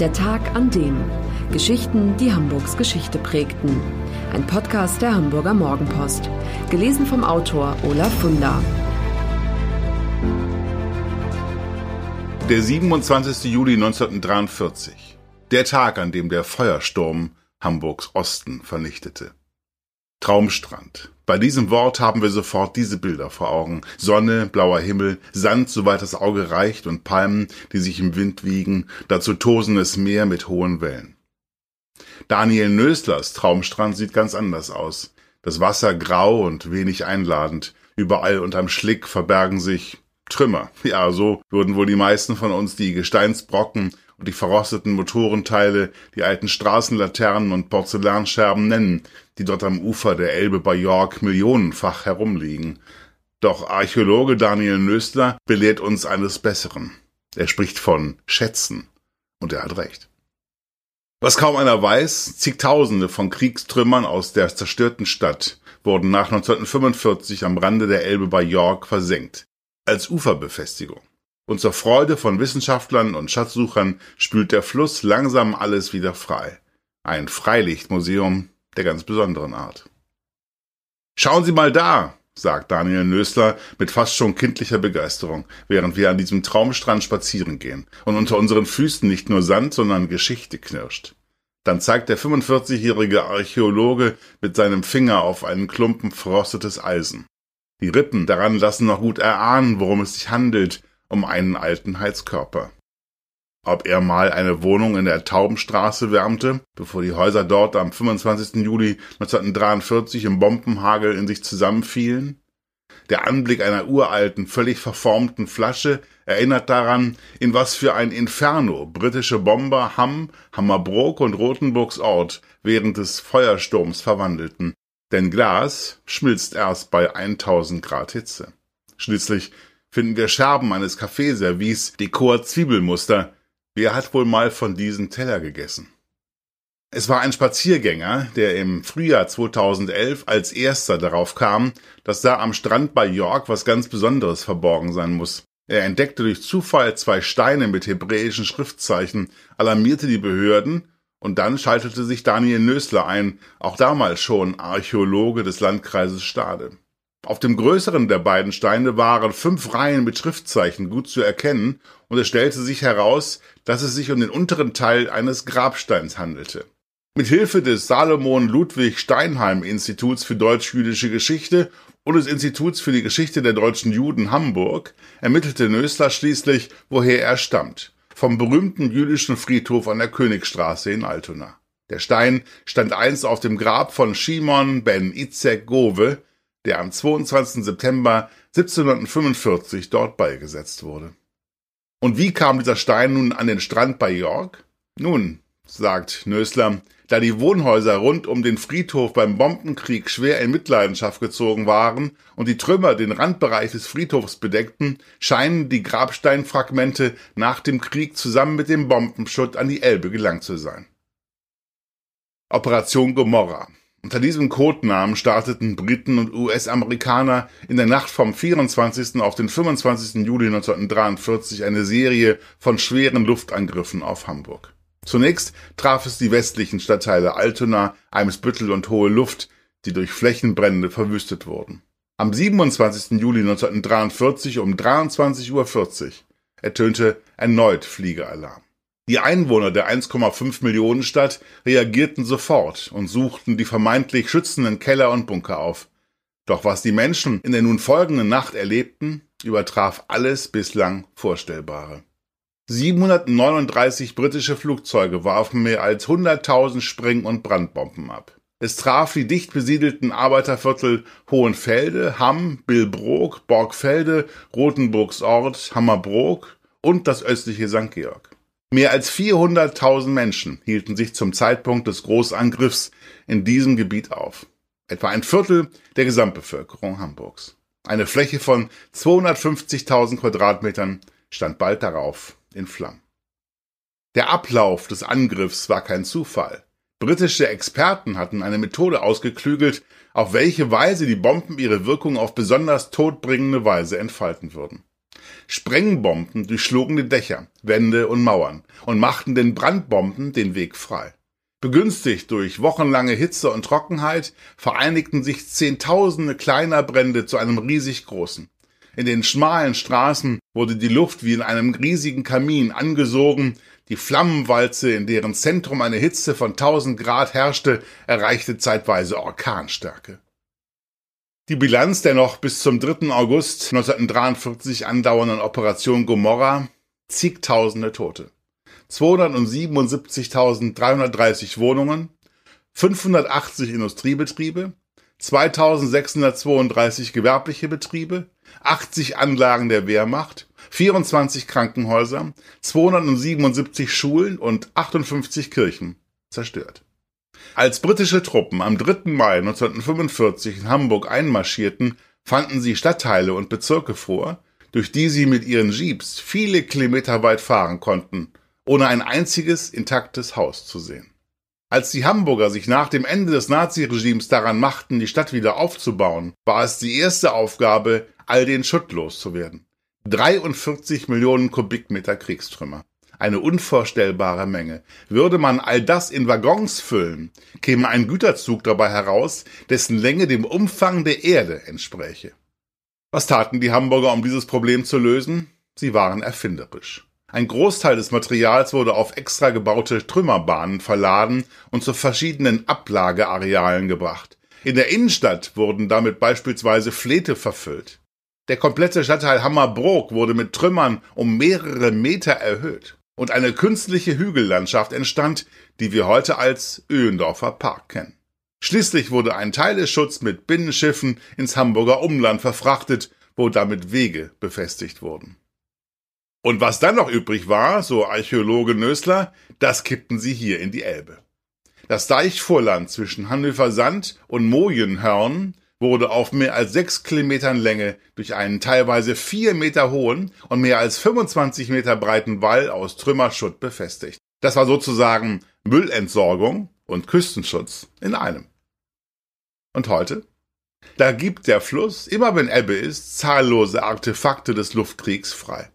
Der Tag an dem. Geschichten, die Hamburgs Geschichte prägten. Ein Podcast der Hamburger Morgenpost. Gelesen vom Autor Olaf Funder. Der 27. Juli 1943. Der Tag, an dem der Feuersturm Hamburgs Osten vernichtete. Traumstrand. Bei diesem Wort haben wir sofort diese Bilder vor Augen. Sonne, blauer Himmel, Sand, soweit das Auge reicht und Palmen, die sich im Wind wiegen, dazu tosendes Meer mit hohen Wellen. Daniel Nöslers Traumstrand sieht ganz anders aus. Das Wasser grau und wenig einladend. Überall unterm Schlick verbergen sich Trümmer. Ja, so würden wohl die meisten von uns die Gesteinsbrocken die verrosteten Motorenteile, die alten Straßenlaternen und Porzellanscherben nennen, die dort am Ufer der Elbe bei York millionenfach herumliegen. Doch Archäologe Daniel Nöstler belehrt uns eines Besseren. Er spricht von Schätzen. Und er hat recht. Was kaum einer weiß, zigtausende von Kriegstrümmern aus der zerstörten Stadt wurden nach 1945 am Rande der Elbe bei York versenkt. Als Uferbefestigung. Und zur Freude von Wissenschaftlern und Schatzsuchern spült der Fluss langsam alles wieder frei. Ein Freilichtmuseum der ganz besonderen Art. Schauen Sie mal da, sagt Daniel Nösler mit fast schon kindlicher Begeisterung, während wir an diesem Traumstrand spazieren gehen und unter unseren Füßen nicht nur Sand, sondern Geschichte knirscht. Dann zeigt der 45-jährige Archäologe mit seinem Finger auf einen Klumpen frostetes Eisen. Die Rippen daran lassen noch gut erahnen, worum es sich handelt, um einen alten Heizkörper. Ob er mal eine Wohnung in der Taubenstraße wärmte, bevor die Häuser dort am 25. Juli 1943 im Bombenhagel in sich zusammenfielen? Der Anblick einer uralten, völlig verformten Flasche erinnert daran, in was für ein Inferno britische Bomber Hamm, Hammerbrook und Rothenburgs Ort während des Feuersturms verwandelten. Denn Glas schmilzt erst bei 1000 Grad Hitze. Schließlich finden wir Scherben eines Kaffeeservice, Dekor Zwiebelmuster. Wer hat wohl mal von diesem Teller gegessen? Es war ein Spaziergänger, der im Frühjahr 2011 als erster darauf kam, dass da am Strand bei York was ganz Besonderes verborgen sein muss. Er entdeckte durch Zufall zwei Steine mit hebräischen Schriftzeichen, alarmierte die Behörden und dann schaltete sich Daniel Nösler ein, auch damals schon Archäologe des Landkreises Stade. Auf dem größeren der beiden Steine waren fünf Reihen mit Schriftzeichen gut zu erkennen, und es stellte sich heraus, dass es sich um den unteren Teil eines Grabsteins handelte. Mit Hilfe des Salomon Ludwig Steinheim Instituts für deutsch-jüdische Geschichte und des Instituts für die Geschichte der deutschen Juden Hamburg ermittelte Nösler schließlich, woher er stammt. Vom berühmten jüdischen Friedhof an der Königstraße in Altona. Der Stein stand einst auf dem Grab von Shimon ben Itzek Gove, der am 22. September 1745 dort beigesetzt wurde. Und wie kam dieser Stein nun an den Strand bei York? Nun, sagt Nösler, da die Wohnhäuser rund um den Friedhof beim Bombenkrieg schwer in Mitleidenschaft gezogen waren und die Trümmer den Randbereich des Friedhofs bedeckten, scheinen die Grabsteinfragmente nach dem Krieg zusammen mit dem Bombenschutt an die Elbe gelangt zu sein. Operation Gomorra unter diesem Codenamen starteten Briten und US-Amerikaner in der Nacht vom 24. auf den 25. Juli 1943 eine Serie von schweren Luftangriffen auf Hamburg. Zunächst traf es die westlichen Stadtteile Altona, Eimsbüttel und Hohe Luft, die durch Flächenbrände verwüstet wurden. Am 27. Juli 1943 um 23.40 Uhr ertönte erneut Fliegealarm. Die Einwohner der 1,5 Millionen Stadt reagierten sofort und suchten die vermeintlich schützenden Keller und Bunker auf. Doch was die Menschen in der nun folgenden Nacht erlebten, übertraf alles bislang Vorstellbare. 739 britische Flugzeuge warfen mehr als 100.000 Spreng- und Brandbomben ab. Es traf die dicht besiedelten Arbeiterviertel Hohenfelde, Hamm, Billbrook, Borgfelde, Rothenburgs Ort, Hammerbrook und das östliche St. Georg. Mehr als 400.000 Menschen hielten sich zum Zeitpunkt des Großangriffs in diesem Gebiet auf. Etwa ein Viertel der Gesamtbevölkerung Hamburgs. Eine Fläche von 250.000 Quadratmetern stand bald darauf in Flammen. Der Ablauf des Angriffs war kein Zufall. Britische Experten hatten eine Methode ausgeklügelt, auf welche Weise die Bomben ihre Wirkung auf besonders todbringende Weise entfalten würden. Sprengbomben durchschlugen die Dächer, Wände und Mauern und machten den Brandbomben den Weg frei. Begünstigt durch wochenlange Hitze und Trockenheit vereinigten sich Zehntausende kleiner Brände zu einem riesig großen. In den schmalen Straßen wurde die Luft wie in einem riesigen Kamin angesogen, die Flammenwalze, in deren Zentrum eine Hitze von 1000 Grad herrschte, erreichte zeitweise Orkanstärke. Die Bilanz der noch bis zum 3. August 1943 andauernden Operation Gomorra zigtausende Tote. 277.330 Wohnungen, 580 Industriebetriebe, 2632 gewerbliche Betriebe, 80 Anlagen der Wehrmacht, 24 Krankenhäuser, 277 Schulen und 58 Kirchen zerstört. Als britische Truppen am 3. Mai 1945 in Hamburg einmarschierten, fanden sie Stadtteile und Bezirke vor, durch die sie mit ihren Jeeps viele Kilometer weit fahren konnten, ohne ein einziges intaktes Haus zu sehen. Als die Hamburger sich nach dem Ende des Naziregimes daran machten, die Stadt wieder aufzubauen, war es die erste Aufgabe, all den Schutt loszuwerden. 43 Millionen Kubikmeter Kriegstrümmer. Eine unvorstellbare Menge. Würde man all das in Waggons füllen, käme ein Güterzug dabei heraus, dessen Länge dem Umfang der Erde entspräche. Was taten die Hamburger, um dieses Problem zu lösen? Sie waren erfinderisch. Ein Großteil des Materials wurde auf extra gebaute Trümmerbahnen verladen und zu verschiedenen Ablagearealen gebracht. In der Innenstadt wurden damit beispielsweise Flete verfüllt. Der komplette Stadtteil Hammerbrook wurde mit Trümmern um mehrere Meter erhöht und eine künstliche Hügellandschaft entstand, die wir heute als Öhendorfer Park kennen. Schließlich wurde ein Teileschutz mit Binnenschiffen ins Hamburger Umland verfrachtet, wo damit Wege befestigt wurden. Und was dann noch übrig war, so Archäologe Nösler, das kippten sie hier in die Elbe. Das Deichvorland zwischen Hannover Sand und Mojenhörn wurde auf mehr als sechs Kilometern Länge durch einen teilweise vier Meter hohen und mehr als 25 Meter breiten Wall aus Trümmerschutt befestigt. Das war sozusagen Müllentsorgung und Küstenschutz in einem. Und heute? Da gibt der Fluss, immer wenn Ebbe ist, zahllose Artefakte des Luftkriegs frei.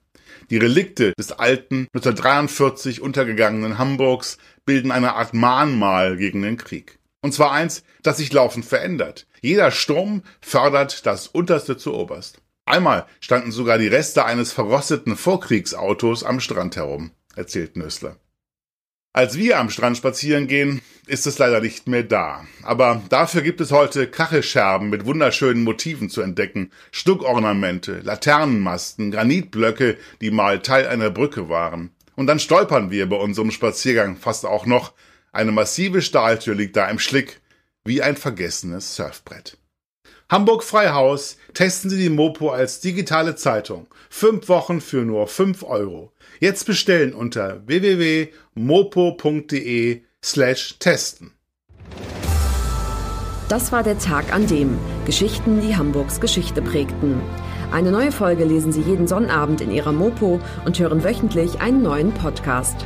Die Relikte des alten, 1943 untergegangenen Hamburgs bilden eine Art Mahnmal gegen den Krieg. Und zwar eins, das sich laufend verändert. Jeder Sturm fördert das Unterste zu Oberst. Einmal standen sogar die Reste eines verrosteten Vorkriegsautos am Strand herum, erzählt Nösler. Als wir am Strand spazieren gehen, ist es leider nicht mehr da. Aber dafür gibt es heute Kachelscherben mit wunderschönen Motiven zu entdecken, Stuckornamente, Laternenmasten, Granitblöcke, die mal Teil einer Brücke waren. Und dann stolpern wir bei unserem Spaziergang fast auch noch. Eine massive Stahltür liegt da im Schlick, wie ein vergessenes Surfbrett. Hamburg Freihaus testen Sie die Mopo als digitale Zeitung. Fünf Wochen für nur fünf Euro. Jetzt bestellen unter www.mopo.de slash testen. Das war der Tag an dem Geschichten, die Hamburgs Geschichte prägten. Eine neue Folge lesen Sie jeden Sonnabend in Ihrer Mopo und hören wöchentlich einen neuen Podcast.